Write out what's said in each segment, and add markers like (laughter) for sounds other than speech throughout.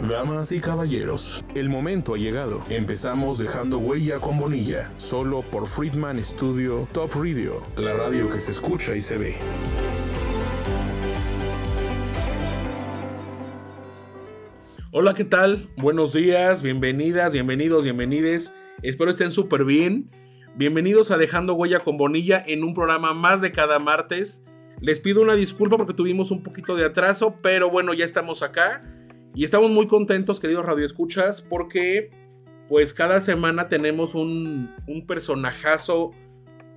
Damas y caballeros, el momento ha llegado. Empezamos dejando huella con Bonilla, solo por Friedman Studio Top Radio, la radio que se escucha y se ve. Hola, ¿qué tal? Buenos días, bienvenidas, bienvenidos, bienvenides. Espero estén súper bien. Bienvenidos a Dejando Huella con Bonilla en un programa más de cada martes. Les pido una disculpa porque tuvimos un poquito de atraso, pero bueno, ya estamos acá y estamos muy contentos, queridos radioescuchas, porque pues cada semana tenemos un, un personajazo,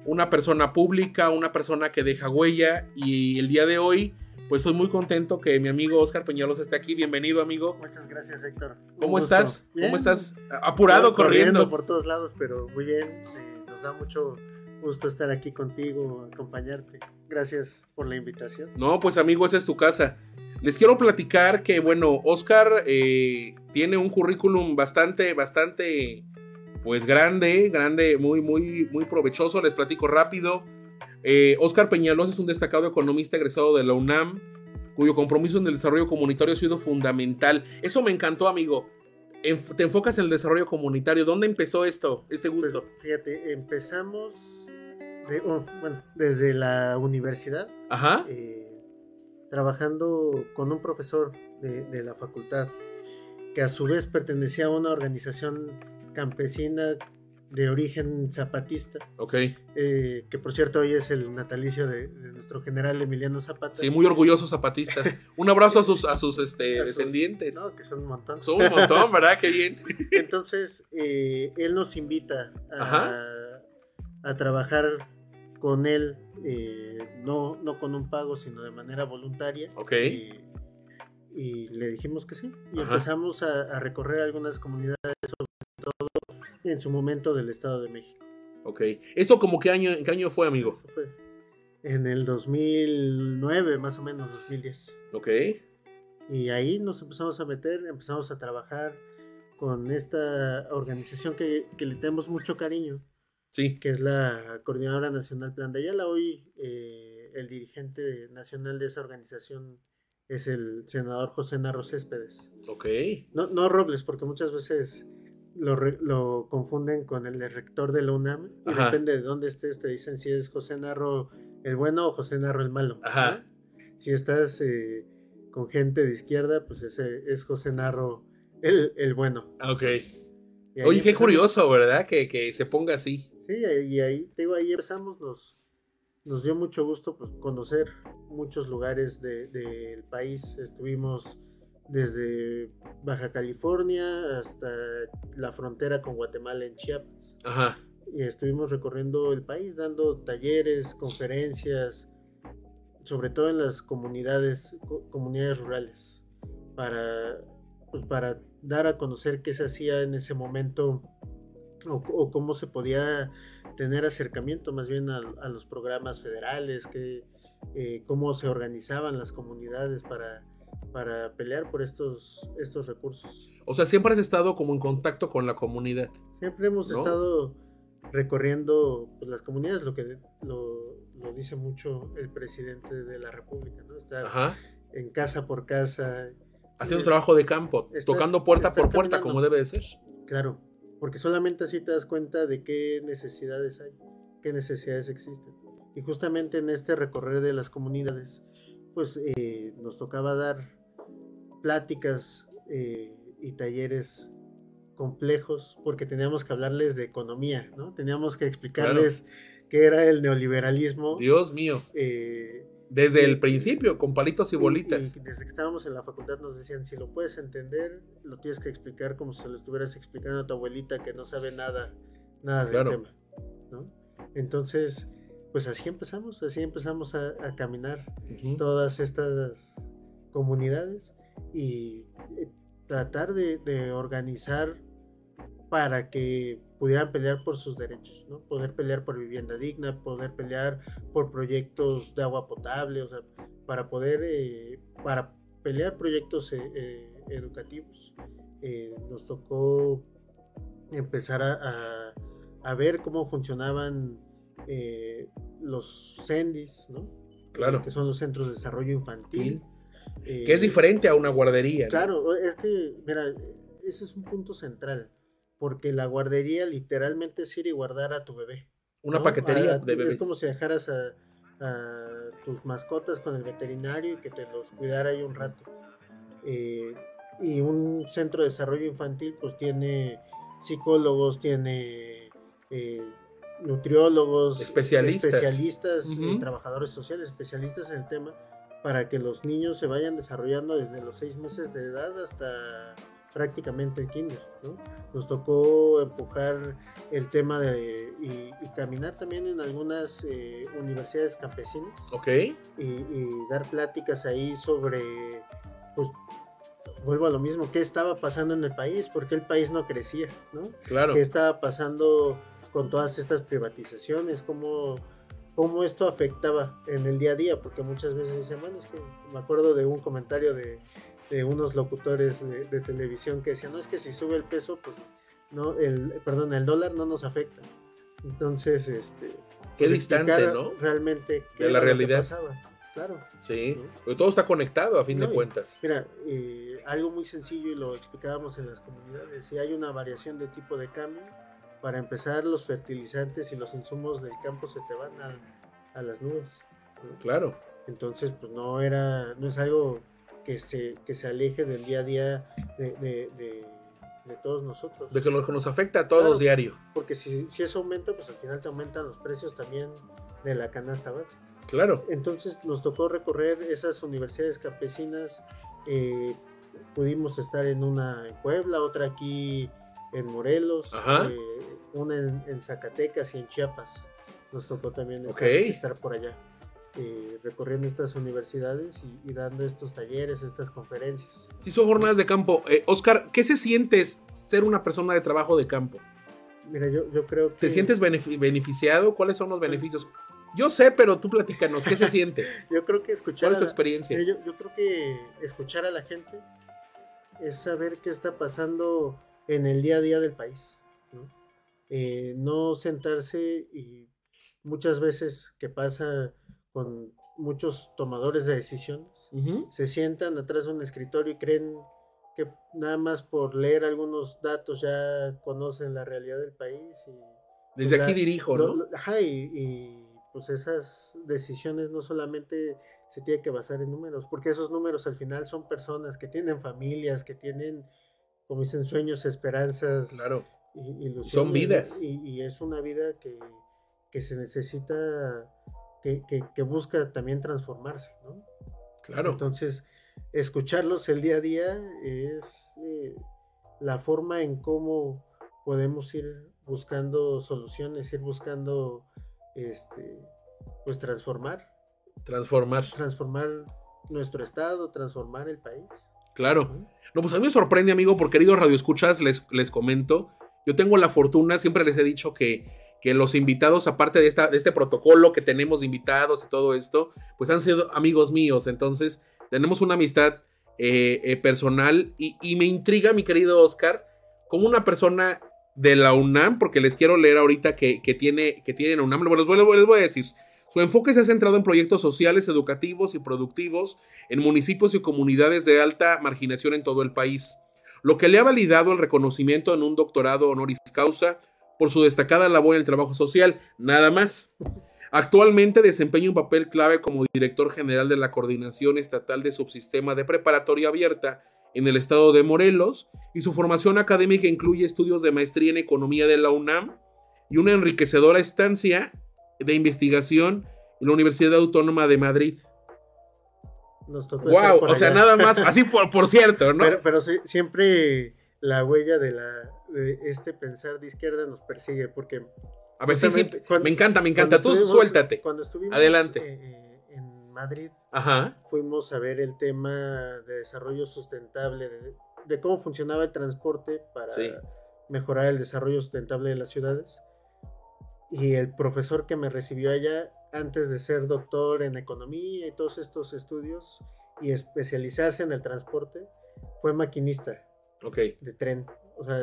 una persona pública, una persona que deja huella y el día de hoy pues soy muy contento que mi amigo Oscar Peñalos esté aquí. Bienvenido, amigo. Muchas gracias, Héctor. ¿Cómo estás? ¿Cómo estás? Apurado, corriendo. por todos lados, pero muy bien. Eh, nos da mucho gusto estar aquí contigo, acompañarte. Gracias por la invitación. No, pues amigo, esa es tu casa. Les quiero platicar que, bueno, Oscar eh, tiene un currículum bastante, bastante, pues grande, grande, muy, muy, muy provechoso. Les platico rápido. Eh, Oscar Peñalos es un destacado economista egresado de la UNAM, cuyo compromiso en el desarrollo comunitario ha sido fundamental. Eso me encantó, amigo. te enfocas en el desarrollo comunitario. ¿Dónde empezó esto, este pues, gusto? fíjate, empezamos oh, bueno, desde la universidad. Ajá. Eh, trabajando con un profesor de, de, la facultad, que a su vez pertenecía a una organización campesina de origen zapatista. Ok. Eh, que por cierto hoy es el natalicio de, nuestro general Emiliano Zapata. Sí, muy orgullosos zapatistas. un abrazo a sus, a sus este, (laughs) descendientes. no, que son un montón. Son un montón, ¿verdad? Qué bien. (laughs) Entonces, eh, él nos invita a, a, trabajar con él, eh, no, no con un pago, sino de manera voluntaria. Ok. Y, le dijimos que sí. Y empezamos a, a recorrer algunas comunidades, sobre todo en su momento del Estado de México. Ok. ¿Esto como qué año, qué año fue, amigo? fue en el 2009, más o menos 2010. Ok. Y ahí nos empezamos a meter, empezamos a trabajar con esta organización que, que le tenemos mucho cariño. Sí. Que es la Coordinadora Nacional Plan de Ayala. Hoy eh, el dirigente nacional de esa organización es el senador José Narro Céspedes. Ok. No, no Robles, porque muchas veces lo, confunden con el rector de la UNAM y depende de dónde estés, te dicen si es José Narro el bueno o José Narro el malo. Ajá. Si estás eh, con gente de izquierda, pues ese es José Narro el, el bueno. Ah, ok. Oye, qué curioso, ¿verdad? Que, que, se ponga así. Sí, y ahí, digo, ahí empezamos, nos, nos dio mucho gusto pues, conocer muchos lugares del de, país. Estuvimos desde Baja California hasta la frontera con Guatemala en Chiapas. Ajá. Y estuvimos recorriendo el país dando talleres, conferencias, sobre todo en las comunidades, comunidades rurales, para, pues, para dar a conocer qué se hacía en ese momento o, cómo se podía tener acercamiento más bien a, los programas federales, que, eh, cómo se organizaban las comunidades para para pelear por estos, estos recursos. O sea, siempre has estado como en contacto con la comunidad. Siempre hemos estado recorriendo pues, las comunidades, lo que lo, dice mucho el presidente de la República, ¿no? Estar en casa por casa. Haciendo un trabajo de campo, tocando puerta por puerta, como debe de ser. Claro, porque solamente así te das cuenta de qué necesidades hay, qué necesidades existen. Y justamente en este recorrer de las comunidades, pues eh, nos tocaba dar pláticas eh, y talleres complejos porque teníamos que hablarles de economía, ¿no? Teníamos que explicarles qué era el neoliberalismo. Dios mío. Eh, desde el principio, con palitos y bolitas. Y desde que estábamos en la facultad nos decían, si lo puedes entender, lo tienes que explicar como si lo estuvieras explicando a tu abuelita que no sabe nada, nada del tema, ¿no? Entonces, pues así empezamos, así empezamos a, caminar todas estas comunidades y eh, tratar de, organizar para que pudieran pelear por sus derechos, ¿no? Poder pelear por vivienda digna, poder pelear por proyectos de agua potable, o sea, para poder, eh, para pelear proyectos eh, educativos. nos tocó empezar a, a, ver cómo funcionaban los CENDIS, ¿no? Claro. Que son los Centros de Desarrollo Infantil que es diferente a una guardería. Claro, es que, mira, ese es un punto central, porque la guardería literalmente es ir y guardar a tu bebé. Una paquetería de bebés. Es como si dejaras a, tus mascotas con el veterinario y que te los cuidara ahí un rato. Eh, y un centro de desarrollo infantil pues tiene psicólogos, tiene eh, nutriólogos, especialistas, especialistas trabajadores sociales, especialistas en el tema, para que los niños se vayan desarrollando desde los seis meses de edad hasta prácticamente el kinder. Nos tocó empujar el tema de y, caminar también en algunas eh, universidades campesinas. Ok. Y, dar pláticas ahí sobre, pues, vuelvo a lo mismo, qué estaba pasando en el país, por qué el país no crecía, ¿no? Claro. ¿Qué estaba pasando con todas estas privatizaciones? ¿Cómo, cómo esto afectaba en el día a día? Porque muchas veces dicen, bueno, es que me acuerdo de un comentario de, unos locutores de, televisión que decían, no, es que si sube el peso, pues, no, el, perdón, el dólar no nos afecta. Entonces, este... Qué pues, distante, ¿no? Realmente, ¿qué de la realidad. pasaba? Claro. Sí, todo está conectado a fin de cuentas. Mira, eh, algo muy sencillo y lo explicábamos en las comunidades, si hay una variación de tipo de cambio, para empezar los fertilizantes y los insumos del campo se te van a, las nubes. Claro. Entonces, pues no era, no es algo que se, que se aleje del día a día de, de, todos nosotros. De que nos, nos afecta a todos diario. Porque si, si eso aumenta, pues al final te aumentan los precios también de la canasta básica. Claro. Entonces nos tocó recorrer esas universidades campesinas. Eh, pudimos estar en una en Puebla, otra aquí en Morelos, eh, una en, Zacatecas y en Chiapas. Nos tocó también estar, por allá, eh, recorriendo estas universidades y, dando estos talleres, estas conferencias. Sí, son jornadas de campo. Oscar, ¿qué se siente ser una persona de trabajo de campo? Mira, yo, yo creo que... ¿Te sientes beneficiado? ¿Cuáles son los beneficios? Yo sé, pero tú platícanos, ¿qué se (laughs) siente? yo creo que escuchar. ¿Cuál es tu experiencia? yo, creo que escuchar a la gente es saber qué está pasando en el día a día del país. ¿no? Eh, no sentarse y muchas veces que pasa con muchos tomadores de decisiones, se sientan atrás de un escritorio y creen que nada más por leer algunos datos ya conocen la realidad del país. Y, Desde pues, aquí dirijo, ¿no? ajá, y pues esas decisiones no solamente se tienen que basar en números, porque esos números al final son personas que tienen familias, que tienen, como dicen, sueños, esperanzas. Claro. Y, ilusiones, son vidas. Y, es una vida que, se necesita, que, que, busca también transformarse, ¿no? Claro. Entonces, escucharlos el día a día es eh, la forma en cómo podemos ir buscando soluciones, ir buscando este, pues transformar. Transformar. Transformar nuestro estado, transformar el país. Claro. No, pues a mí me sorprende, amigo, por queridos radioescuchas, les, les comento. Yo tengo la fortuna, siempre les he dicho que, que los invitados, aparte de, esta, de este protocolo que tenemos de invitados y todo esto, pues han sido amigos míos. Entonces, tenemos una amistad eh, eh, personal y, y, me intriga, mi querido Oscar, como una persona de la UNAM, porque les quiero leer ahorita que, que tiene, que tiene la UNAM. Bueno, les voy, a decir. Su enfoque se ha centrado en proyectos sociales, educativos y productivos en municipios y comunidades de alta marginación en todo el país, lo que le ha validado el reconocimiento en un doctorado honoris causa por su destacada labor en el trabajo social, nada más. Actualmente desempeña un papel clave como director general de la Coordinación Estatal de Subsistema de Preparatoria Abierta en el estado de Morelos y su formación académica incluye estudios de maestría en economía de la UNAM y una enriquecedora estancia de investigación en la Universidad Autónoma de Madrid. wow, o sea, nada más, (laughs) así por, por cierto, ¿no? Pero, siempre la huella de, la, de este pensar de izquierda nos persigue, porque... A ver, sí, sí, me encanta, me encanta, tú suéltate. Cuando estuvimos Adelante. Eh, eh, en Madrid, Ajá. fuimos a ver el tema de desarrollo sustentable, de, cómo funcionaba el transporte para mejorar el desarrollo sustentable de las ciudades. Y el profesor que me recibió allá, antes de ser doctor en economía y todos estos estudios y especializarse en el transporte, fue maquinista de tren. O sea,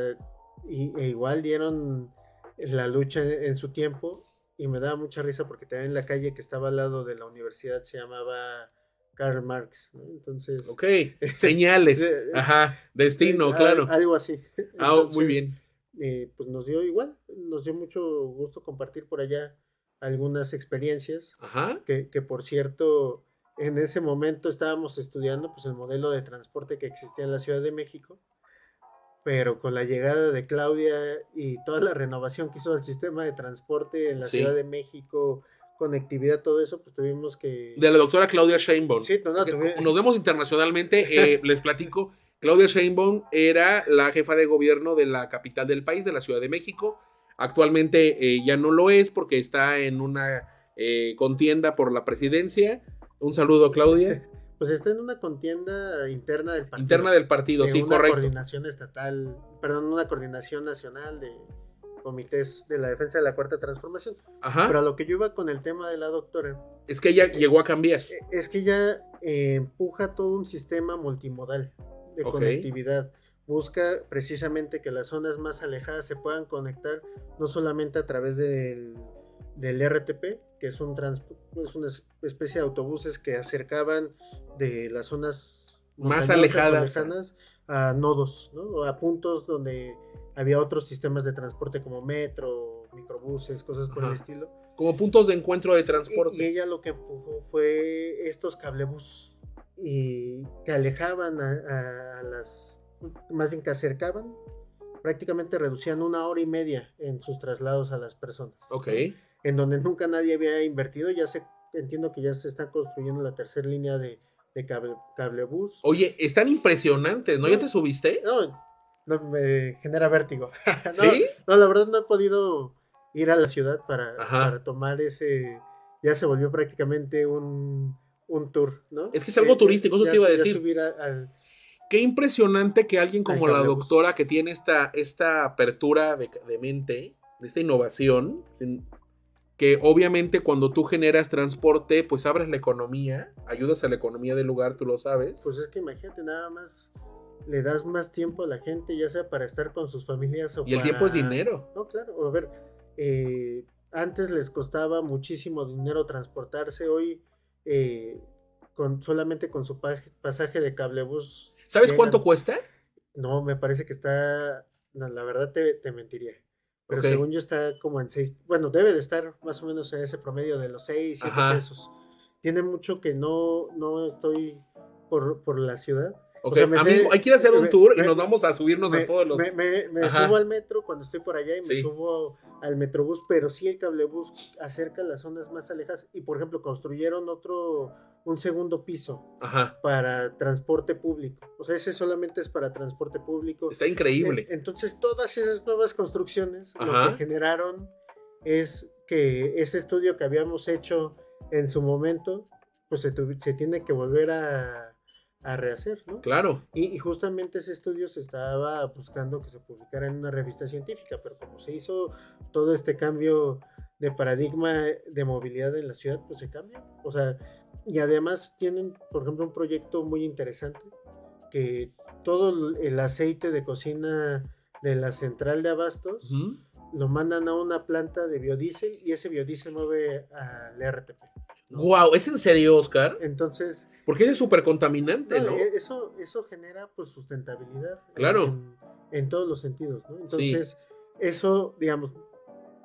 y, e igual dieron la lucha en su tiempo y me daba mucha risa porque también en la calle que estaba al lado de la universidad se llamaba Karl Marx, ¿no? Entonces. Ok, (laughs) señales, ajá, destino, claro. Algo así. (laughs) ah, muy bien. Eh, pues nos dio igual, nos dio mucho gusto compartir por allá algunas experiencias. Ajá. Que, que por cierto, en ese momento estábamos estudiando pues el modelo de transporte que existía en la Ciudad de México pero con la llegada de Claudia y toda la renovación que hizo del sistema de transporte en la Ciudad de México, conectividad, todo eso, pues tuvimos que... De la doctora Claudia Sheinbaum. Sí, no, Nos vemos internacionalmente, (laughs) eh, les platico. Claudia Sheinbaum era la jefa de gobierno de la capital del país, de la Ciudad de México. Actualmente eh, ya no lo es porque está en una eh, contienda por la presidencia. Un saludo, Claudia. (laughs) Pues está en una contienda interna del partido. Interna del partido, sí, una coordinación estatal, perdón, una coordinación nacional de comités de la defensa de la cuarta transformación. Ajá. Pero a lo que yo iba con el tema de la doctora. Es que ella eh, llegó a cambiar. Eh, es que ella eh, empuja todo un sistema multimodal de conectividad. Busca precisamente que las zonas más alejadas se puedan conectar no solamente a través del del RTP, que es, un es una especie de autobuses que acercaban de las zonas más alejadas a nodos, ¿no? a puntos donde había otros sistemas de transporte como metro, microbuses, cosas por el estilo. Como puntos de encuentro de transporte. Y, ella lo que empujó fue estos cablebus y que alejaban a, a las, más bien que acercaban, prácticamente reducían una hora y media en sus traslados a las personas. Ok en donde nunca nadie había invertido. Ya se, entiendo que ya se está construyendo la tercera línea de, de cable, cablebús. Oye, están impresionantes, ¿no? ¿Ya te subiste? No, no me genera vértigo. (laughs) ¿Sí? No, la verdad no he podido ir a la ciudad para, para tomar ese. Ya se volvió prácticamente un, un tour, ¿no? Es que es algo turístico, eso te iba a decir. Qué impresionante que alguien como la doctora que tiene esta, esta apertura de, de mente, de esta innovación, que obviamente cuando tú generas transporte, pues abres la economía, ayudas a la economía del lugar, tú lo sabes. Pues es que imagínate, nada más le das más tiempo a la gente, ya sea para estar con sus familias o Y el tiempo es dinero. No, claro, a ver, eh, antes les costaba muchísimo dinero transportarse, hoy eh, con, solamente con su pasaje de cablebús. ¿Sabes cuánto cuesta? No, me parece que está, la verdad te mentiría. Pero según yo está como en 6, bueno, debe de estar más o menos en ese promedio de los 6, 7 pesos. Tiene mucho que no, no estoy por, por la ciudad. Ok, amigo, hay que ir a hacer un tour y nos vamos a subirnos a todos los. Me, me, subo al metro cuando estoy por allá y me subo al metrobús, pero sí el cablebús acerca las zonas más alejadas. Y por ejemplo, construyeron otro, un segundo piso para transporte público. O sea, ese solamente es para transporte público. Está increíble. Entonces, todas esas nuevas construcciones lo que generaron es que ese estudio que habíamos hecho en su momento, pues se, se tiene que volver a, a rehacer, ¿no? Claro. Y, justamente ese estudio se estaba buscando que se publicara en una revista científica, pero como se hizo todo este cambio de paradigma de movilidad en la ciudad, pues se cambia. O sea, y además tienen, por ejemplo, un proyecto muy interesante que todo el aceite de cocina de la central de abastos lo mandan a una planta de biodiesel y ese biodiesel mueve al RTP. Wow, ¿es en serio, Oscar? Entonces. Porque es súper contaminante, ¿no? E, eso, eso genera pues sustentabilidad. Claro. En, todos los sentidos, ¿no? Entonces, eso, digamos,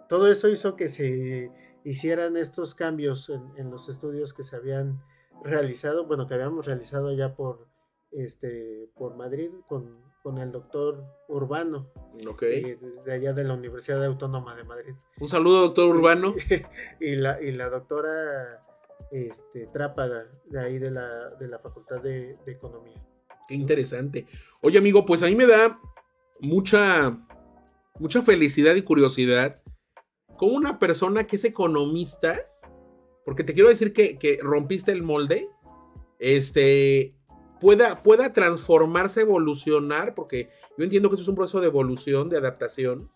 todo eso hizo que se hicieran estos cambios en, los estudios que se habían realizado, bueno, que habíamos realizado ya por este por Madrid con, con el doctor Urbano, okay. de, allá de la Universidad Autónoma de Madrid. Un saludo, doctor Urbano. (laughs) y, la, y la doctora este, Trápaga, de ahí de la, de la Facultad de, Economía. Qué interesante. Oye, amigo, pues a mí me da mucha, mucha felicidad y curiosidad con una persona que es economista, porque te quiero decir que, que rompiste el molde, este, pueda, pueda transformarse, evolucionar, porque yo entiendo que esto es un proceso de evolución, de adaptación,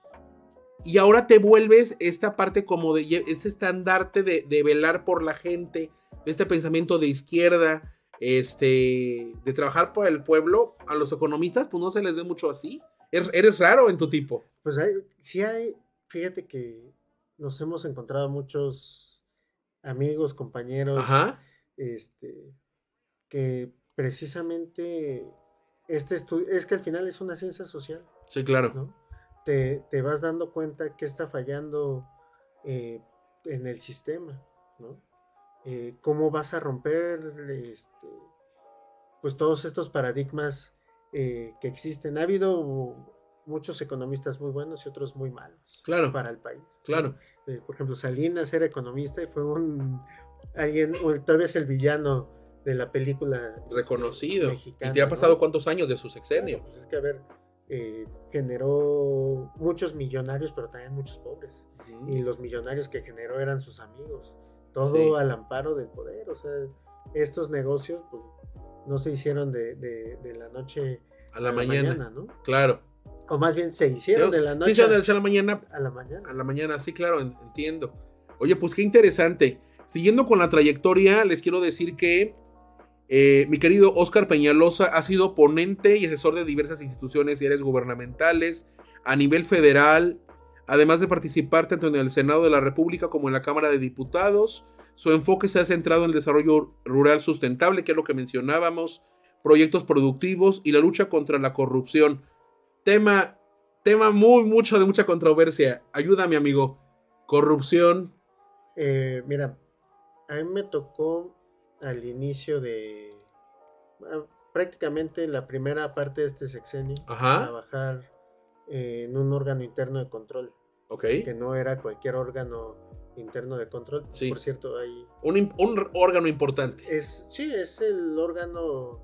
y ahora te vuelves esta parte como de este estandarte de, velar por la gente, este pensamiento de izquierda, este, de trabajar por el pueblo. A los economistas, pues no se les ve mucho así. Eres, raro en tu tipo. Pues hay, sí hay, fíjate que nos hemos encontrado muchos amigos, compañeros, este, que precisamente este estudio, es que al final es una ciencia social. Sí, claro. Te, te, vas dando cuenta que está fallando eh, en el sistema, ¿no? Eh, cómo vas a romper este, pues todos estos paradigmas eh, que existen. Ha habido muchos economistas muy buenos y otros muy malos claro. para el país. Claro. por ejemplo, Salinas era economista y fue un alguien, todavía es el villano de la película este, reconocido. ¿Y te ha pasado cuántos años de su sexenio? Pues es que a ver, eh, generó muchos millonarios, pero también muchos pobres. Y los millonarios que generó eran sus amigos. Todo al amparo del poder. O sea, estos negocios pues, no se hicieron de, la noche a la, mañana. ¿no? Claro. O más bien se hicieron de la noche sí, a la mañana. A la mañana. A la mañana, sí, claro, entiendo. Oye, pues qué interesante. Siguiendo con la trayectoria, les quiero decir que eh, mi querido Oscar Peñalosa ha sido ponente y asesor de diversas instituciones y áreas gubernamentales a nivel federal, además de participar tanto en el Senado de la República como en la Cámara de Diputados. Su enfoque se ha centrado en el desarrollo rural sustentable, que es lo que mencionábamos, proyectos productivos y la lucha contra la corrupción. Tema, tema muy, mucho de mucha controversia. Ayúdame, amigo. Corrupción. Eh, mira, a mí me tocó al inicio de ah, prácticamente la primera parte de este sexenio trabajar en un órgano interno de control. Que no era cualquier órgano interno de control. Sí. Por cierto, hay... Un, órgano importante. Es, sí, es el órgano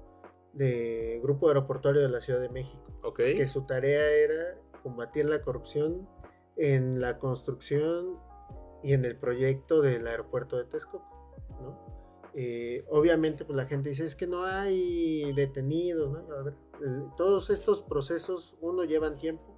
de Grupo Aeroportuario de la Ciudad de México. Que su tarea era combatir la corrupción en la construcción y en el proyecto del aeropuerto de Texcoco. Eh, obviamente, pues la gente dice, es que no hay detenidos, ¿no? A ver, todos estos procesos, uno, llevan tiempo,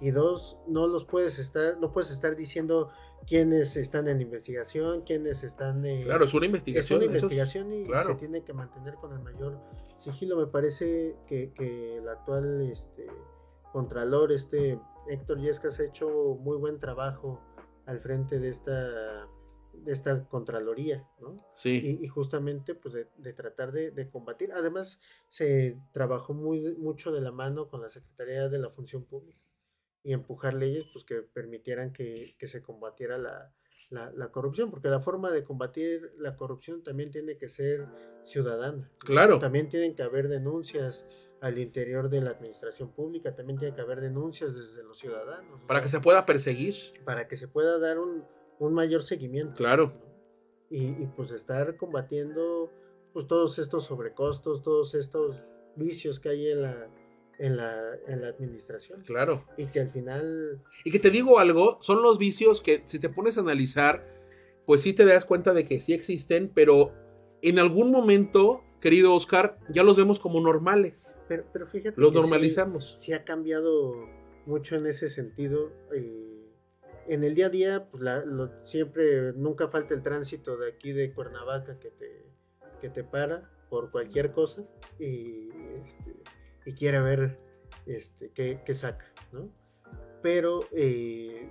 y dos, no los puedes estar, no puedes estar diciendo quiénes están en investigación, quiénes están... Eh, claro, es una investigación. Es una investigación y se tiene que mantener con el mayor sigilo. Me parece que, el actual este, contralor, este Héctor Yescas, ha hecho muy buen trabajo al frente de esta de esta Contraloría, ¿no? Sí. Y, justamente, pues, de, tratar de, combatir. Además, se trabajó muy, mucho de la mano con la Secretaría de la Función Pública y empujar leyes, pues, que permitieran que, se combatiera la, la, corrupción, porque la forma de combatir la corrupción también tiene que ser ciudadana. Claro. También tienen que haber denuncias al interior de la administración pública, también tiene que haber denuncias desde los ciudadanos. Para que se pueda perseguir. Para que se pueda dar un, un mayor seguimiento. Claro. Y, pues estar combatiendo pues todos estos sobrecostos, todos estos vicios que hay en la, en la, en la administración. Claro. Y que al final... Y que te digo algo, son los vicios que si te pones a analizar, pues sí te das cuenta de que sí existen, pero en algún momento, querido Oscar, ya los vemos como normales. Pero, pero fíjate. Los normalizamos. Sí, ha cambiado mucho en ese sentido. Eh, en el día a día, pues siempre, nunca falta el tránsito de aquí de Cuernavaca que te, que te para por cualquier cosa y, este, y quiere ver este, qué, saca, ¿no? Pero, eh,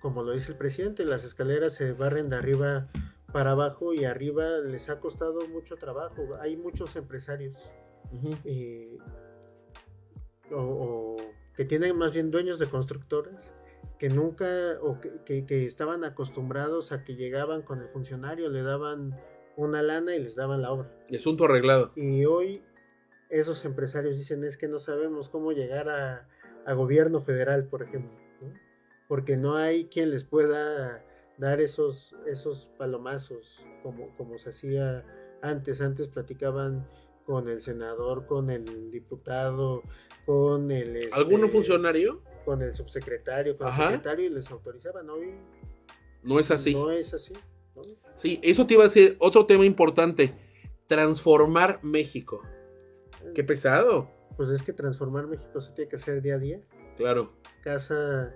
como lo dice el presidente, las escaleras se barren de arriba para abajo y arriba les ha costado mucho trabajo. Hay muchos empresarios eh, o, que tienen más bien dueños de constructoras que nunca o que, estaban acostumbrados a que llegaban con el funcionario, le daban una lana y les daban la obra. Y asunto arreglado. Y hoy esos empresarios dicen es que no sabemos cómo llegar a, gobierno federal, por ejemplo, porque no hay quien les pueda dar esos, esos palomazos como, como se hacía antes. Antes platicaban con el senador, con el diputado, con el... ¿Alguno este, funcionario? Con el subsecretario, con el secretario y les autorizaban. Hoy no es así. No es así. Sí, eso te iba a decir otro tema importante. Transformar México. Qué pesado. Pues es que transformar México se tiene que hacer día a día. Claro. Casa,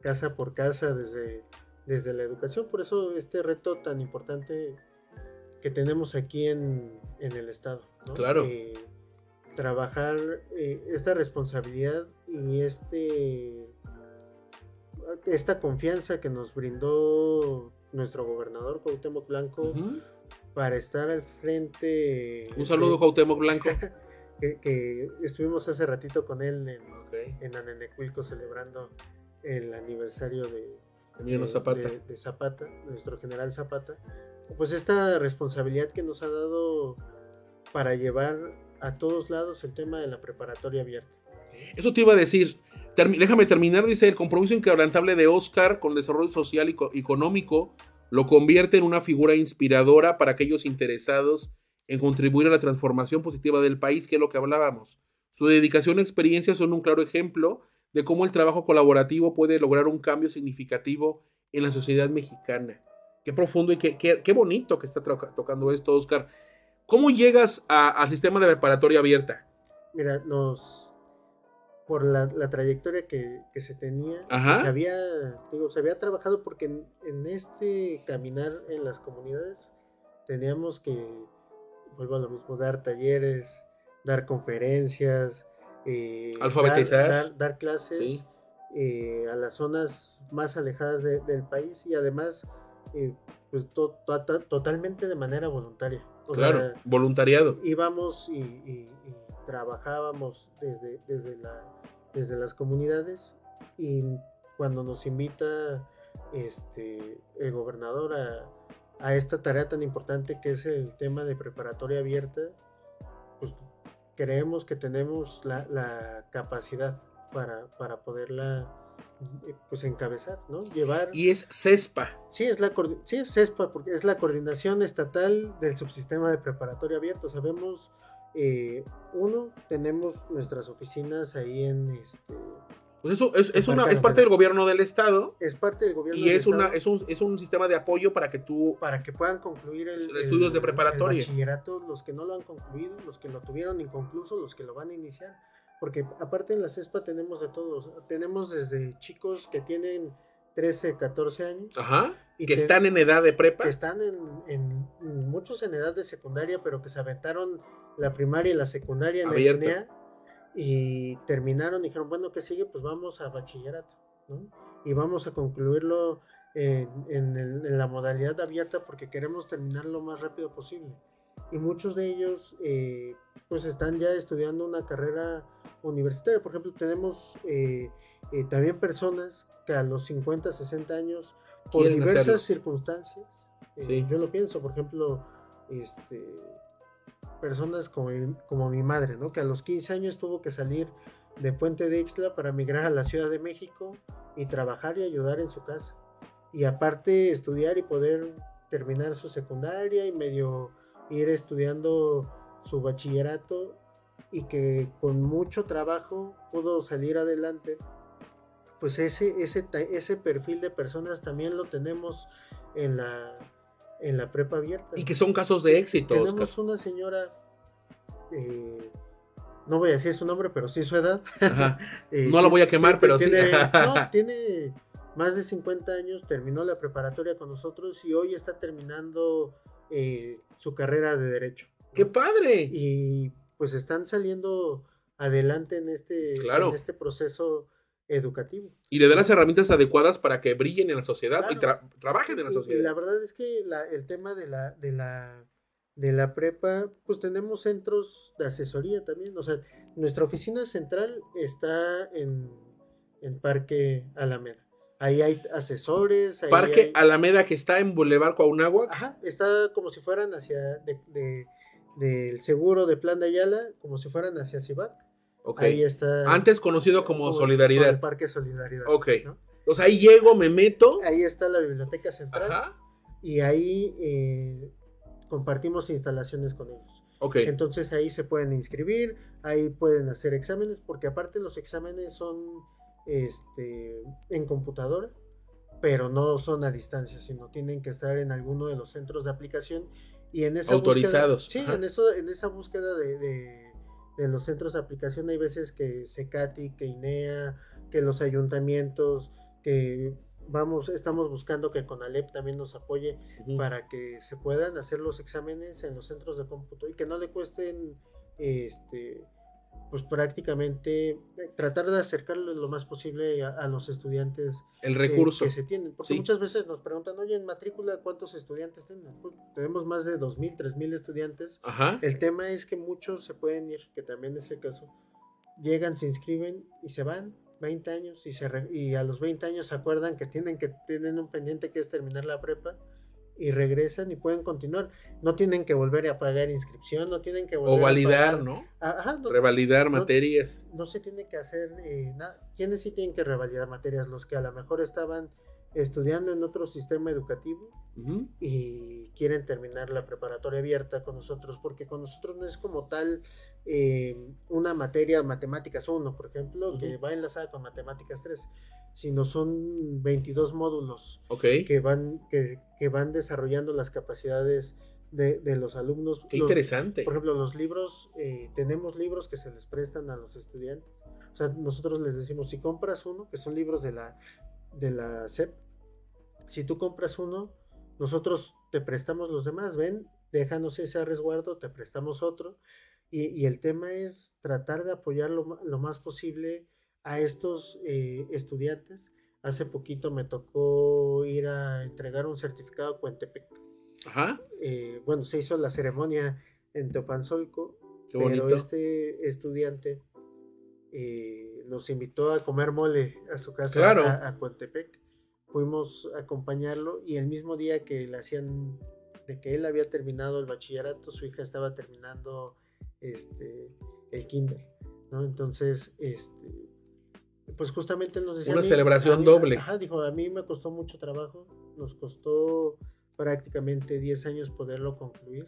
casa por casa, desde, desde la educación. Por eso este reto tan importante que tenemos aquí en, el Estado. Claro. Eh, trabajar eh, esta responsabilidad y este esta confianza que nos brindó nuestro gobernador Cuauhtémoc Blanco para estar al frente. Un saludo, Cuauhtémoc Blanco. (laughs) que, estuvimos hace ratito con él en, en Anenecuilco celebrando el aniversario de, Zapata. De, Zapata, nuestro general Zapata. Pues esta responsabilidad que nos ha dado para llevar a todos lados el tema de la preparatoria abierta. Eso te iba a decir. déjame terminar, dice, el compromiso inquebrantable de Oscar con el desarrollo social y económico lo convierte en una figura inspiradora para aquellos interesados en contribuir a la transformación positiva del país, que es lo que hablábamos. Su dedicación y experiencia son un claro ejemplo de cómo el trabajo colaborativo puede lograr un cambio significativo en la sociedad mexicana. Qué profundo y qué, qué, bonito que está tocando esto, Oscar. ¿Cómo llegas al sistema de preparatoria abierta? Mira, nos, por la, trayectoria que, se tenía, se había, digo, se había trabajado porque en, este caminar en las comunidades teníamos que, vuelvo a lo mismo, dar talleres, dar conferencias, eh, alfabetizar, dar, clases eh, a las zonas más alejadas del país y además eh, pues totalmente de manera voluntaria. claro, voluntariado. Íbamos y, trabajábamos desde, desde, la, desde las comunidades y cuando nos invita este, el gobernador a, a esta tarea tan importante que es el tema de preparatoria abierta, pues creemos que tenemos la, capacidad para, para, poderla pues encabezar, ¿no? Llevar... Y es CESPA. Sí, es, la, sí, es CESPA, porque es la coordinación estatal del subsistema de preparatoria abierto. Sabemos, eh, uno, tenemos nuestras oficinas ahí en, este, pues eso es, es, una, es parte del gobierno del estado. Es parte del gobierno y es una es un, es un sistema de apoyo para que tú para que puedan concluir el, estudios de preparatoria. El bachillerato, los que no lo han concluido, los que lo tuvieron inconcluso, los que lo van a iniciar, porque aparte en la CESPA tenemos de todos, tenemos desde chicos que tienen 13, 14 años. Ajá. Y que, están en edad de prepa. Que están en, en, muchos en edad de secundaria, pero que se aventaron la primaria y la secundaria en línea y terminaron y dijeron, bueno, ¿qué sigue? Pues vamos a bachillerato, ¿no? Y vamos a concluirlo en, en, la modalidad abierta porque queremos terminar lo más rápido posible. Y muchos de ellos, eh, pues están ya estudiando una carrera universitaria. Por ejemplo, tenemos eh, eh, también personas que a los 50, 60 años, por diversas circunstancias, yo lo pienso, por ejemplo, este, personas como, como mi madre, ¿no? Que a los 15 años tuvo que salir de Puente de Ixtla para migrar a la Ciudad de México y trabajar y ayudar en su casa. Y aparte estudiar y poder terminar su secundaria y medio ir estudiando su bachillerato y que con mucho trabajo pudo salir adelante. Pues ese, ese, ese perfil de personas también lo tenemos en la, en la prepa abierta. Y que son casos de éxito. Tenemos una señora, eh, no voy a decir su nombre, pero sí su edad. (laughs) Eh, no la voy a quemar, pero tiene, sí. (laughs) no, tiene más de 50 años, terminó la preparatoria con nosotros y hoy está terminando eh, su carrera de derecho. ¡Qué padre! Y pues están saliendo adelante en este, en este proceso educativo. Y le dan las herramientas adecuadas para que brillen en la sociedad y trabajen en la sociedad. Y la verdad es que el tema de la, de la de la prepa, pues tenemos centros de asesoría también. O sea, nuestra oficina central está en, en Parque Alameda. Ahí hay asesores. Parque Alameda que está en Boulevard Cuauhnáhuac. Ajá, está como si fueran hacia de, del seguro de Plan de Ayala, como si fueran hacia Cibac. Ahí está. Antes conocido como, Solidaridad. el Parque Solidaridad. Ok. O sea, ahí llego, me meto. Ahí está la biblioteca central. Ajá. Y ahí eh, compartimos instalaciones con ellos. Ok. Entonces ahí se pueden inscribir, ahí pueden hacer exámenes, porque aparte los exámenes son este, en computadora, pero no son a distancia, sino tienen que estar en alguno de los centros de aplicación y en esa autorizados. sí, en eso, en esa búsqueda de de los centros de aplicación hay veces que Secati, que INEA, que los ayuntamientos, que vamos, estamos buscando que Conalep también nos apoye para que se puedan hacer los exámenes en los centros de cómputo y que no le cuesten este pues prácticamente eh, tratar de acercarlo lo más posible a, los estudiantes el recurso que, se tienen. Porque muchas veces nos preguntan, oye, en matrícula, ¿cuántos estudiantes tienen? Pues, tenemos más de 2.000, 3.000 estudiantes. El tema es que muchos se pueden ir, que también es el caso. Llegan, se inscriben y se van 20 años y, se y a los 20 años se acuerdan que tienen que tienen un pendiente que es terminar la prepa y regresan y pueden continuar. No tienen que volver a pagar inscripción, no tienen que volver O validar, ¿no? Ajá, Revalidar materias. No se tiene que hacer eh, nada. ¿Quiénes sí tienen que revalidar materias? Los que a lo mejor estaban estudiando en otro sistema educativo y quieren terminar la preparatoria abierta con nosotros, porque con nosotros no es como tal eh, una materia matemáticas 1, por ejemplo, que va enlazada con matemáticas 3 sino son 22 módulos que, van, que, van desarrollando las capacidades de, los alumnos. Qué interesante. Por ejemplo, los libros, eh, tenemos libros que se les prestan a los estudiantes. O sea, nosotros les decimos, si compras uno, que son libros de la, de la SEP, si tú compras uno, nosotros te prestamos los demás, ven, déjanos ese resguardo, te prestamos otro. Y, el tema es tratar de apoyar lo, lo más posible a estos eh, estudiantes. Hace poquito me tocó ir a entregar un certificado a Cuentepec. Ajá. Eh, bueno, se hizo la ceremonia en Teopanzolco, pero este estudiante eh, nos invitó a comer mole a su casa a, a, Cuentepec. Fuimos a acompañarlo y el mismo día que le hacían, de que él había terminado el bachillerato, su hija estaba terminando este, el kinder, ¿no? Entonces, este, pues justamente nos decía. Una celebración doble. Ajá, dijo, a mí me costó mucho trabajo, nos costó prácticamente 10 años poderlo concluir,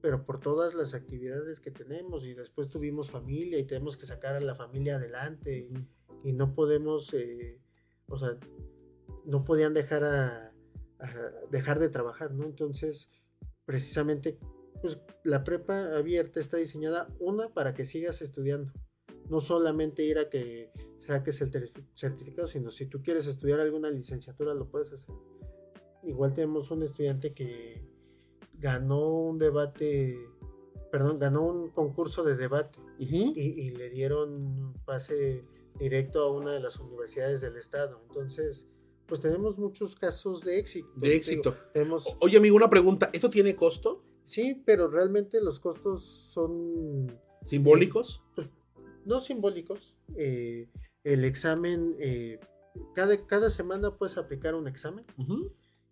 pero por todas las actividades que tenemos y después tuvimos familia y tenemos que sacar a la familia adelante y, no podemos, eh, o sea, no podían dejar a, dejar de trabajar, ¿no? Entonces, precisamente, pues la prepa abierta está diseñada una para que sigas estudiando no solamente ir a que saques el certificado, sino si tú quieres estudiar alguna licenciatura, lo puedes hacer. Igual tenemos un estudiante que ganó un debate, perdón, ganó un concurso de debate y, le dieron pase directo a una de las universidades del estado. Entonces, pues tenemos muchos casos de éxito. De éxito. Oye, amigo, una pregunta, ¿esto tiene costo? Sí, pero realmente los costos son... ¿Simbólicos? Pues, no simbólicos. Eh, el examen, eh, cada, cada, semana puedes aplicar un examen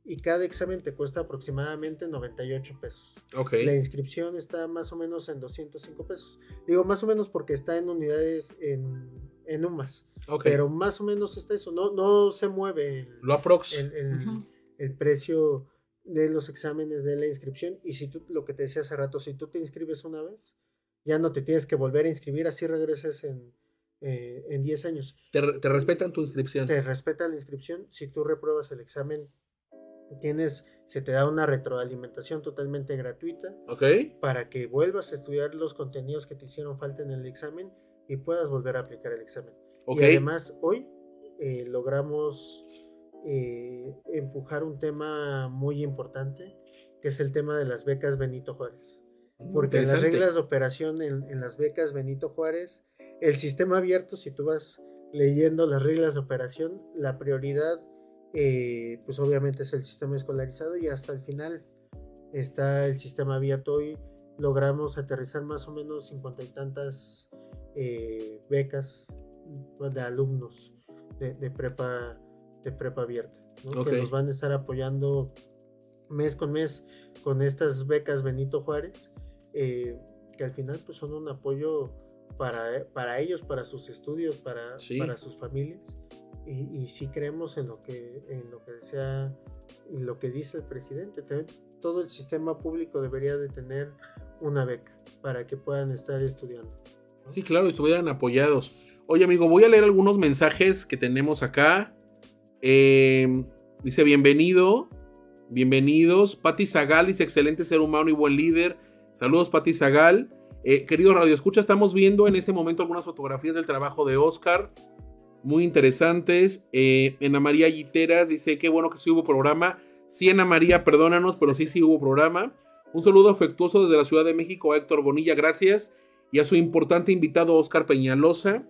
y cada examen te cuesta aproximadamente 98 pesos. Okay. La inscripción está más o menos en 205 pesos. Digo más o menos porque está en unidades en, en UMAS. Pero más o menos está eso. No, no se mueve el, Lo aprox. el precio de los exámenes de la inscripción. Y si tú, lo que te decía hace rato, si tú te inscribes una vez, ya no te tienes que volver a inscribir, así regreses en, eh, en 10 años. Te, respetan tu inscripción. Te respetan la inscripción. Si tú repruebas el examen, tienes, se te da una retroalimentación totalmente gratuita. Ok. Para que vuelvas a estudiar los contenidos que te hicieron falta en el examen y puedas volver a aplicar el examen. Y además, hoy eh, logramos eh, empujar un tema muy importante, que es el tema de las becas Benito Juárez. Porque las reglas de operación en, las becas Benito Juárez, el sistema abierto, si tú vas leyendo las reglas de operación, la prioridad, eh, pues obviamente es el sistema escolarizado y hasta el final está el sistema abierto. Hoy logramos aterrizar más o menos cincuenta y tantas eh, becas de alumnos de, prepa de prepa abierta, que nos van a estar apoyando mes con mes con estas becas Benito Juárez eh, que al final pues son un apoyo para, eh, para ellos, para sus estudios, para, para sus familias. Y, y, sí creemos en lo que, en lo que desea lo que dice el presidente. todo el sistema público debería de tener una beca para que puedan estar estudiando. Sí, claro, estuvieran apoyados. Oye, amigo, voy a leer algunos mensajes que tenemos acá. Em, dice, bienvenido, bienvenidos. Pati Zagal dice, excelente ser humano y buen líder. Saludos, Pati Zagal. Eh, querido Radio Escucha, estamos viendo en este momento algunas fotografías del trabajo de Oscar. Muy interesantes. Eh, Ana María Guiteras dice: Qué bueno que sí hubo programa. Sí, Ana María, perdónanos, pero sí, sí hubo programa. Un saludo afectuoso desde la Ciudad de México a Héctor Bonilla, gracias. y a su importante invitado Oscar Peñalosa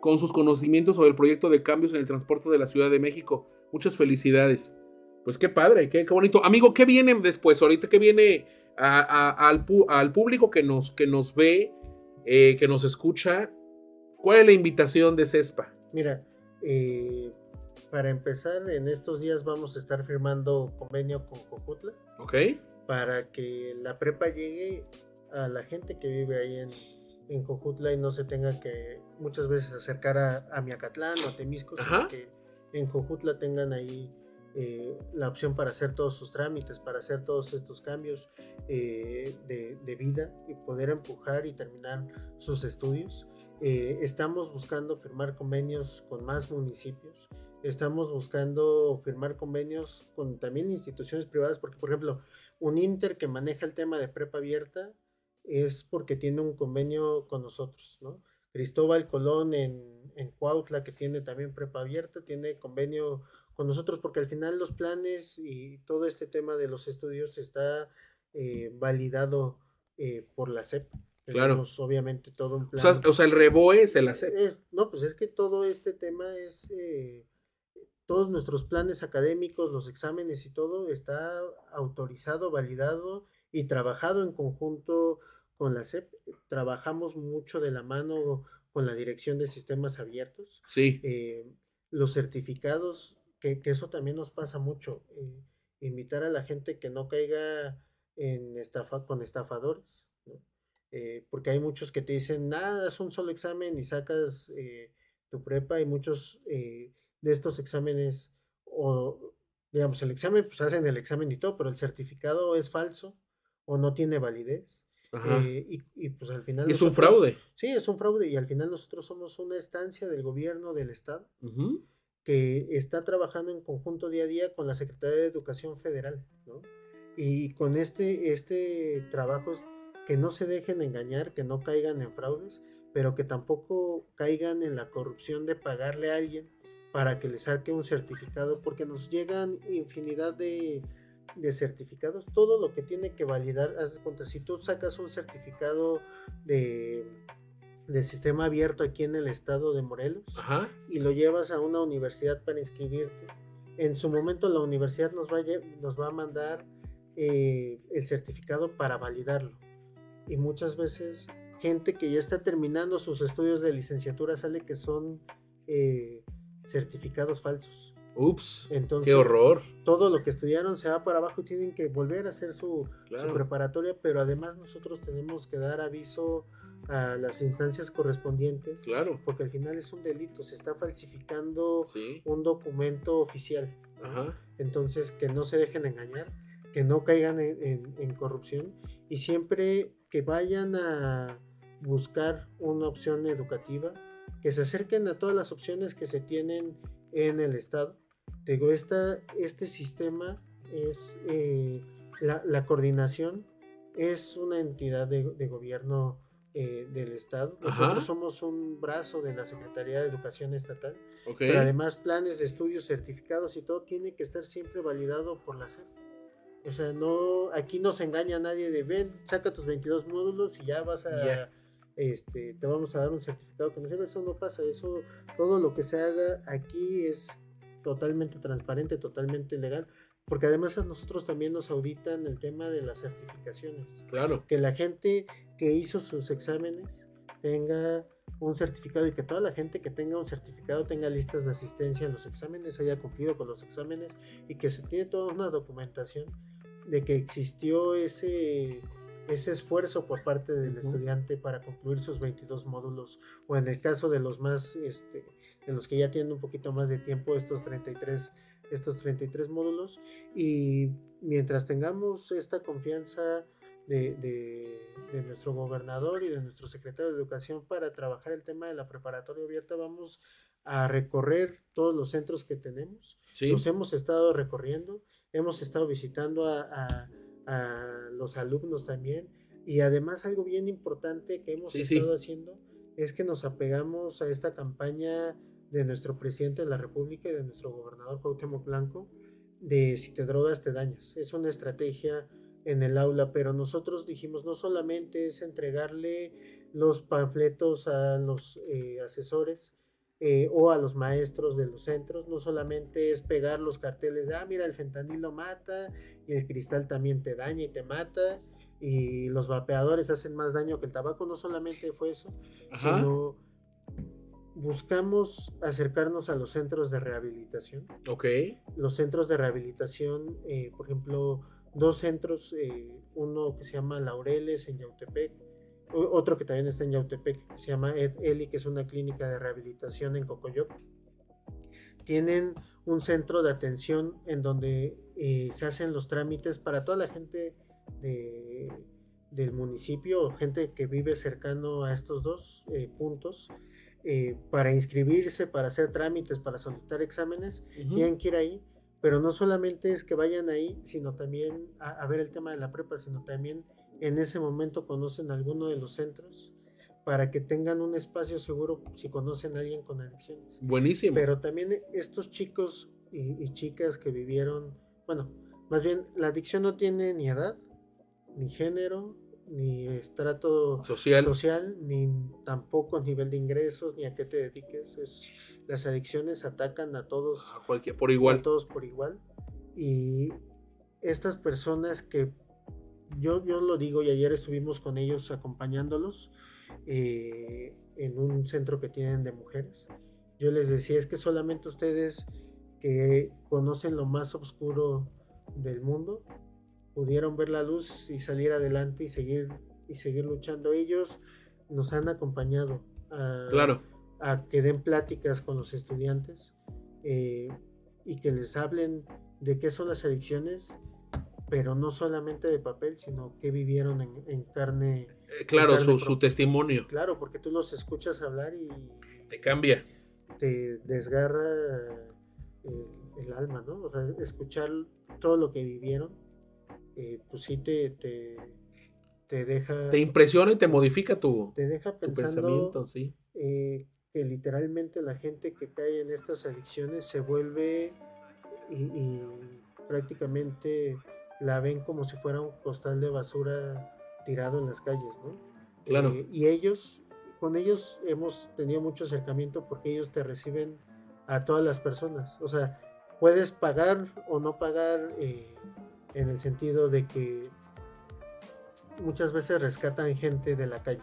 con sus conocimientos sobre el proyecto de cambios en el transporte de la Ciudad de México. Muchas felicidades. Pues qué padre, qué, bonito. Amigo, ¿qué viene después? Ahorita, ¿qué viene al, público que nos, que nos ve, eh, que nos escucha? ¿Cuál es la invitación de CESPA? Mira, eh, para empezar, en estos días vamos a estar firmando convenio con Cojutla. Ok. Para que la prepa llegue a la gente que vive ahí en, en Cojutla y no se tenga que muchas veces acercar a, a Miacatlán o a Temisco, sino que en Cojutla tengan ahí eh, la opción para hacer todos sus trámites, para hacer todos estos cambios eh, de, vida y poder empujar y terminar sus estudios. Eh, estamos buscando firmar convenios con más municipios. Estamos buscando firmar convenios con también instituciones privadas, porque por ejemplo, un Inter que maneja el tema de prepa abierta es porque tiene un convenio con nosotros, ¿no? Cristóbal Colón en, en Cuautla, que tiene también prepa abierta, tiene convenio con nosotros, porque al final los planes y todo este tema de los estudios está eh, validado eh, por la SEP. Claro. obviamente todo un plan. O sea, el REBOE es SEP. no, pues es que todo este tema es. Eh, todos nuestros planes académicos, los exámenes y todo está autorizado, validado y trabajado en conjunto con la SEP. Trabajamos mucho de la mano con la Dirección de Sistemas Abiertos. Sí. los certificados que, eso también nos pasa mucho. Eh, invitar a la gente que no caiga en estafa, con estafadores, eh, porque hay muchos que te dicen, nada, es un solo examen y sacas eh, tu prepa y muchos de estos exámenes, o digamos, el examen, pues hacen el examen y todo, pero el certificado es falso o no tiene validez. y, pues al final... es un fraude. Sí, es un fraude y al final nosotros somos una estancia del gobierno del Estado que está trabajando en conjunto día a día con la Secretaría de Educación Federal, ¿no? Y con este, este trabajo que no se dejen engañar, que no caigan en fraudes, pero que tampoco caigan en la corrupción de pagarle a alguien para que les saque un certificado, porque nos llegan infinidad de, de certificados, todo lo que tiene que validar, si tú sacas un certificado de de sistema abierto aquí en el estado de Morelos y lo llevas a una universidad para inscribirte. En su momento la universidad nos va a, nos va a mandar eh, el certificado para validarlo. Y muchas veces gente que ya está terminando sus estudios de licenciatura sale que son eh, certificados falsos. Ups, Entonces, qué horror. Todo lo que estudiaron se va para abajo y tienen que volver a hacer su, su preparatoria, pero además nosotros tenemos que dar aviso a las instancias correspondientes. Claro. Porque al final es un delito, se está falsificando un documento oficial. Entonces, que no se dejen engañar, que no caigan en, corrupción y siempre que vayan a buscar una opción educativa, que se acerquen a todas las opciones que se tienen en el Estado. Digo, esta, este sistema es eh, la, coordinación, es una entidad de, de gobierno eh, del Estado. Nosotros somos un brazo de la Secretaría de Educación Estatal, pero además planes de estudios certificados y todo tiene que estar siempre validado por la SEP. O sea, no, aquí no se engaña a nadie de ven, saca tus 22 módulos y ya vas a, este, te vamos a dar un certificado que no sirve. Eso no pasa, eso, todo lo que se haga aquí es totalmente transparente, totalmente legal porque además a nosotros también nos auditan el tema de las certificaciones. Claro. Que la gente que hizo sus exámenes tenga un certificado y que toda la gente que tenga un certificado tenga listas de asistencia en los exámenes, haya cumplido con los exámenes y que se tiene toda una documentación de que existió ese, ese esfuerzo por parte del estudiante para concluir sus 22 módulos o en el caso de los más, este, de los que ya tienen un poquito más de tiempo, estos 33 estos 33 módulos. Y mientras tengamos esta confianza de, nuestro gobernador y de nuestro secretario de Educación para trabajar el tema de la preparatoria abierta, vamos a recorrer todos los centros que tenemos. Los hemos estado recorriendo, hemos estado visitando a, los alumnos también y además algo bien importante que hemos estado haciendo es que nos apegamos a esta campaña de nuestro presidente de la República y de nuestro gobernador Cuauhtémoc Blanco de si te drogas te dañas. Es una estrategia en el aula, pero nosotros dijimos no solamente es entregarle los panfletos a los eh, asesores eh, o a los maestros de los centros. No solamente es pegar los carteles de, ah, mira, el fentanilo mata y el cristal también te daña y te mata y los vapeadores hacen más daño que el tabaco. No solamente fue eso, sino buscamos acercarnos a los centros de rehabilitación. Ok. Los centros de rehabilitación, eh, por ejemplo, dos centros, eh, uno que se llama Laureles en Yautepec, otro que también está en Yautepec, que se llama Ed Eli, que es una clínica de rehabilitación en Cocoyoc. Tienen un centro de atención en donde eh, se hacen los trámites para toda la gente del municipio, gente que vive cercano a estos dos puntos eh, para inscribirse, para hacer trámites, para solicitar exámenes, tienen que ir ahí, pero no solamente es que vayan ahí, sino también a, ver el tema de la prepa, sino también en ese momento conocen alguno de los centros para que tengan un espacio seguro si conocen a alguien con adicciones. Buenísimo. Pero también estos chicos y, y chicas que vivieron, bueno, más bien la adicción no tiene ni edad, ni género, ni estrato social. social, ni tampoco nivel de ingresos, ni a qué te dediques. Es, las adicciones atacan a todos. A cualquier, por igual. A todos por igual. Y estas personas que yo, yo lo digo y ayer estuvimos con ellos acompañándolos eh, en un centro que tienen de mujeres. Yo les decía, es que solamente ustedes que conocen lo más oscuro del mundo pudieron ver la luz y salir adelante y seguir y seguir luchando. Ellos nos han acompañado a, claro. a que den pláticas con los estudiantes eh, y que les hablen de qué son las adicciones, pero no solamente de papel, sino que vivieron en, carne. Eh, claro, su, testimonio. Claro, porque tú los escuchas hablar y... Te cambia. Te desgarra el, el alma, ¿no? O sea, escuchar todo lo que vivieron eh, pues sí te, te, deja... Te impresiona y te modifica tu, te deja pensamiento, sí. Eh, que literalmente la gente que cae en estas adicciones se vuelve y, prácticamente la ven como si fuera un costal de basura tirado en las calles, ¿no? Claro. Eh, y ellos, con ellos hemos tenido mucho acercamiento porque ellos te reciben a todas las personas. O sea, puedes pagar o no pagar en el sentido de que muchas veces rescatan gente de la calle.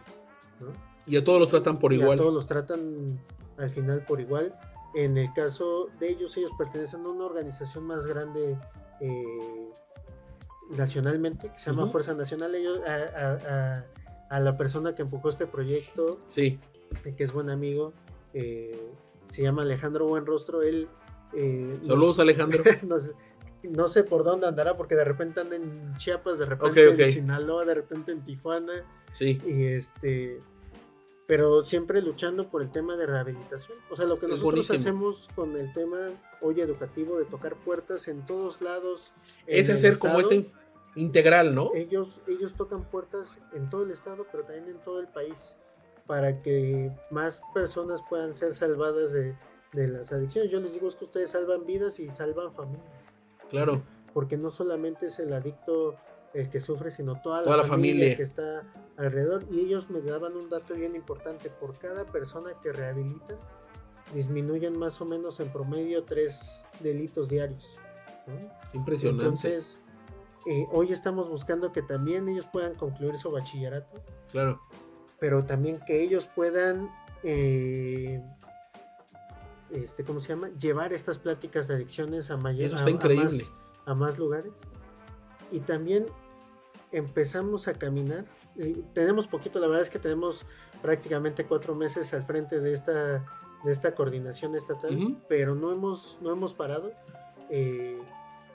Y a todos los tratan por igual. A todos los tratan al final por igual. En el caso de ellos, ellos pertenecen a una organización más grande eh, nacionalmente, que se llama Fuerza Nacional. Ellos, a, la persona que empujó este proyecto, sí. que es buen amigo, eh, se llama Alejandro Buenrostro. Él. Eh, Saludos, Alejandro. (laughs) no sé por dónde andará, porque de repente anda en Chiapas, de repente en Sinaloa, de repente en Tijuana. Sí. Y este. Pero siempre luchando por el tema de rehabilitación. O sea, lo que nosotros hacemos con el tema hoy educativo de tocar puertas en todos lados. Es hacer como este integral, ¿no? Ellos, ellos tocan puertas en todo el estado, pero también en todo el país, para que más personas puedan ser salvadas de, de las adicciones. Yo les digo es que ustedes salvan vidas y salvan familias. Claro. Porque no solamente es el adicto el que sufre, sino toda la, familia, que está alrededor. Y ellos me daban un dato bien importante. Por cada persona que rehabilitan, disminuyen más o menos en promedio tres delitos diarios. Impresionante. Entonces, eh, hoy estamos buscando que también ellos puedan concluir su bachillerato. Claro. Pero también que ellos puedan eh, este, ¿cómo se llama? Llevar estas pláticas de adicciones a, mayor, a, más, lugares. Y también empezamos a caminar. tenemos poquito, la verdad es que tenemos prácticamente cuatro meses al frente de esta, de esta coordinación estatal, pero no hemos, no hemos parado. Eh,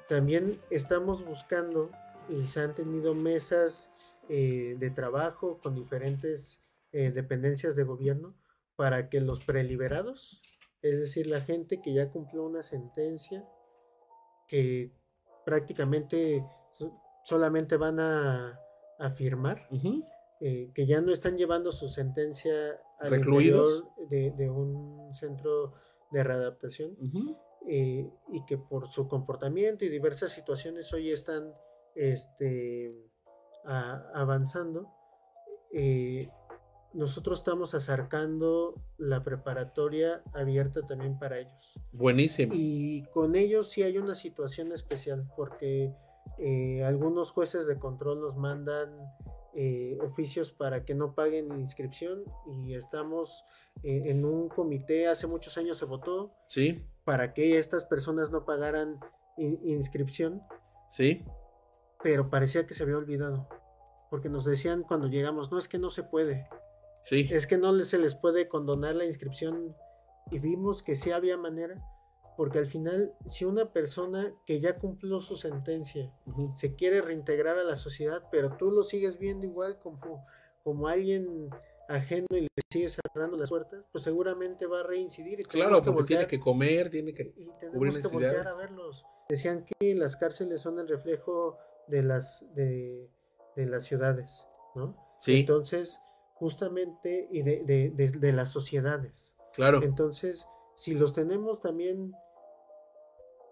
también estamos buscando y se han tenido mesas eh, de trabajo con diferentes eh, dependencias de gobierno para que los preliberados es decir, la gente que ya cumplió una sentencia, que prácticamente solamente van a, firmar, eh, que ya no están llevando su sentencia al interior de, un centro de readaptación eh, y que por su comportamiento y diversas situaciones hoy están este, avanzando. Eh, nosotros estamos acercando la preparatoria abierta también para ellos. Buenísimo. Y con ellos sí hay una situación especial porque eh, algunos jueces de control nos mandan eh, oficios para que no paguen inscripción y estamos eh, en un comité, hace muchos años se votó. Sí. Para que estas personas no pagaran inscripción. Sí. Pero parecía que se había olvidado. Porque nos decían cuando llegamos, no es que no se puede. Sí. Es que no se les puede condonar la inscripción. Y vimos que sí había manera porque al final, si una persona que ya cumplió su sentencia se quiere reintegrar a la sociedad, pero tú lo sigues viendo igual como, como alguien ajeno y le sigues cerrando las puertas, pues seguramente va a reincidir. Y claro, porque tiene que comer, tiene que y tenemos que voltear a verlos. Decían que las cárceles son el reflejo de las, de, las ciudades, ¿no? Sí. Entonces, justamente, y de, de, de las sociedades. Claro. Entonces, si los tenemos también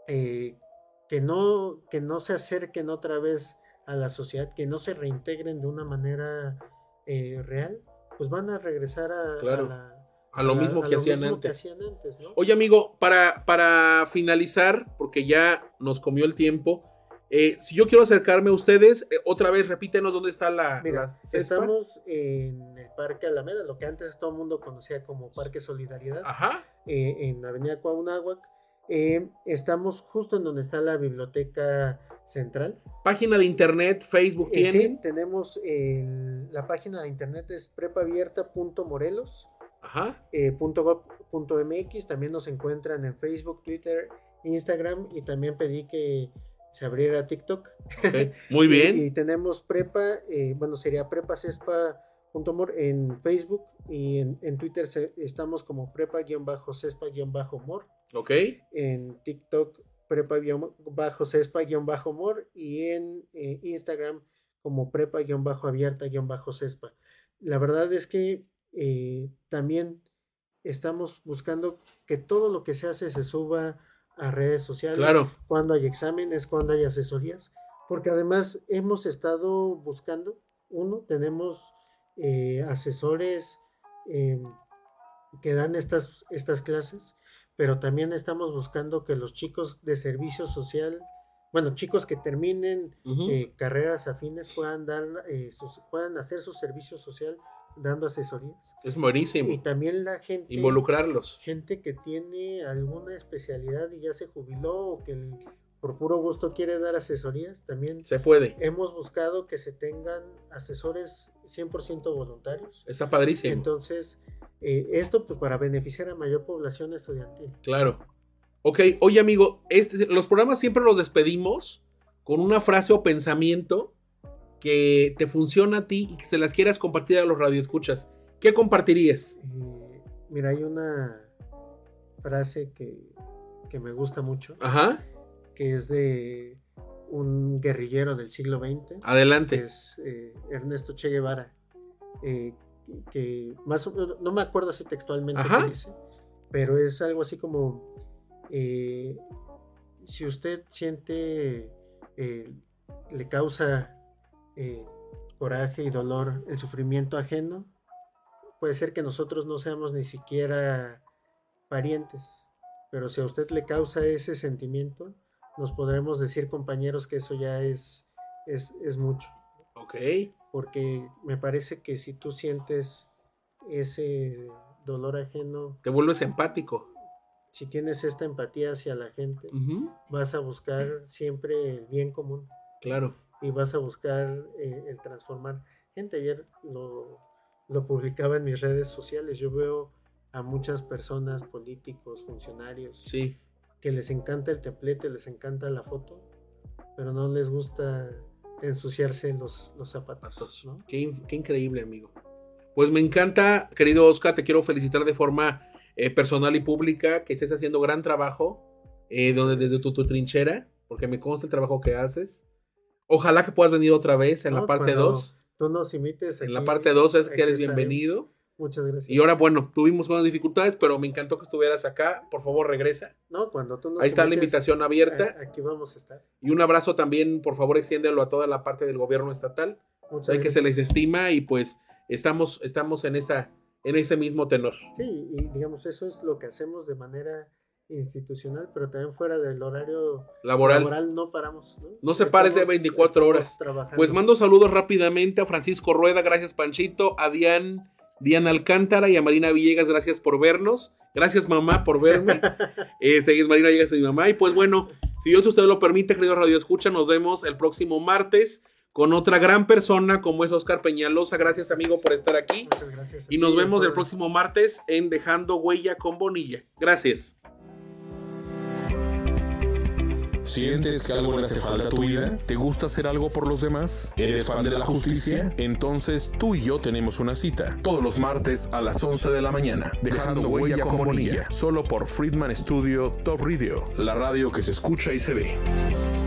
eh, que, no, que no se acerquen otra vez a la sociedad, que no se reintegren de una manera eh, real, pues van a regresar a, a, lo mismo, que, hacían antes. Oye, amigo, para, para finalizar, porque ya nos comió el tiempo, eh, si yo quiero acercarme a ustedes, otra vez repítenos dónde está la. Mira, estamos en el Parque Alameda, lo que antes todo el mundo conocía como Parque Solidaridad. Ajá. en Avenida Cuauhnáhuac. Eh, estamos justo en donde está la biblioteca central. Página de internet, Facebook eh, tienen. Sí, tenemos la página de internet es prepabierta.morelos. Ajá. Eh, .mx, también nos encuentran en Facebook, Twitter, Instagram y también pedí que se abriera TikTok. (laughs) Muy bien. y, tenemos prepa, bueno, sería prepacespa.mor en Facebook y en, Twitter estamos como prepa-cespa-mor. Ok. En TikTok, prepa-cespa-mor y en eh, Instagram como prepa-abierta-cespa. La verdad es que eh, también estamos buscando que todo lo que se hace se suba a redes sociales. Claro. Cuando hay exámenes, cuando hay asesorías. Porque además hemos estado buscando, uno, tenemos eh, asesores que dan estas, estas clases pero también estamos buscando que los chicos de servicio social, bueno, chicos que terminen eh, carreras afines puedan dar, eh, puedan hacer su servicio social dando asesorías. Es buenísimo. Y también la gente. Involucrarlos. Gente que tiene alguna especialidad y ya se jubiló o que por puro gusto quiere dar asesorías, también. Se puede. Hemos buscado que se tengan asesores 100% voluntarios. Está padrísimo. Entonces, eh, esto pues para beneficiar a mayor población estudiantil. Claro. Ok, oye amigo, este, los programas siempre los despedimos con una frase o pensamiento que te funciona a ti y que se las quieras compartir a los radioescuchas. ¿Qué compartirías? Eh, mira, hay una frase que, que, me gusta mucho. Ajá. Que es de un guerrillero del siglo XX. Adelante. Que es eh, Ernesto Che Guevara que más o menos, no me acuerdo así textualmente qué dice, pero es algo así como, eh, si usted siente, eh, le causa eh, coraje y dolor el sufrimiento ajeno, puede ser que nosotros no seamos ni siquiera parientes, pero si a usted le causa ese sentimiento, nos podremos decir compañeros que eso ya es, es, es mucho. Ok porque me parece que si tú sientes ese dolor ajeno... Te vuelves empático. Si tienes esta empatía hacia la gente, vas a buscar siempre el bien común. Claro. Y vas a buscar eh, el transformar. Gente, ayer lo, lo publicaba en mis redes sociales. Yo veo a muchas personas, políticos, funcionarios, sí. que les encanta el templete, les encanta la foto, pero no les gusta ensuciarse los, los zapatos. ¿no? Qué, increíble, amigo. Pues me encanta, querido Oscar, te quiero felicitar de forma eh, personal y pública, que estés haciendo gran trabajo eh, donde, desde tu, trinchera, porque me consta el trabajo que haces. Ojalá que puedas venir otra vez en la parte 2. Tú nos imites. en la parte 2 es que eres bienvenido. Muchas gracias. Y ahora, bueno, tuvimos unas dificultades, pero me encantó que estuvieras acá. Por favor, regresa. No, cuando tú nos Ahí está la invitación abierta. Aquí vamos a estar. Y un abrazo también, por favor, extiéndelo a toda la parte del gobierno estatal. Muchas Hay que se les estima y pues estamos, estamos en, esa, en ese mismo tenor. Sí, y digamos, eso es lo que hacemos de manera institucional, pero también fuera del horario laboral, no paramos. No, no se pare de 24 horas. Pues mando saludos rápidamente a Francisco Rueda, gracias Panchito, a Dian, Diana Alcántara y a Marina Villegas, gracias por vernos. Gracias mamá por verme. (laughs) este es Marina Villegas y mi mamá. Y pues bueno, si Dios usted lo permite, querido Radio Escucha, nos vemos el próximo martes con otra gran persona como es Oscar Peñalosa. Gracias amigo por estar aquí. Muchas gracias. Y nos vemos el próximo martes en Dejando Huella con Bonilla. Gracias. ¿Sientes que algo le hace falta a tu vida? ¿Te gusta hacer algo por los demás? ¿Eres fan de la justicia? Entonces tú y yo tenemos una cita. Todos los martes a las 11 de la mañana. Dejando huella con Bonilla. Solo por Friedman Studio Top Radio. La radio que se escucha y se ve.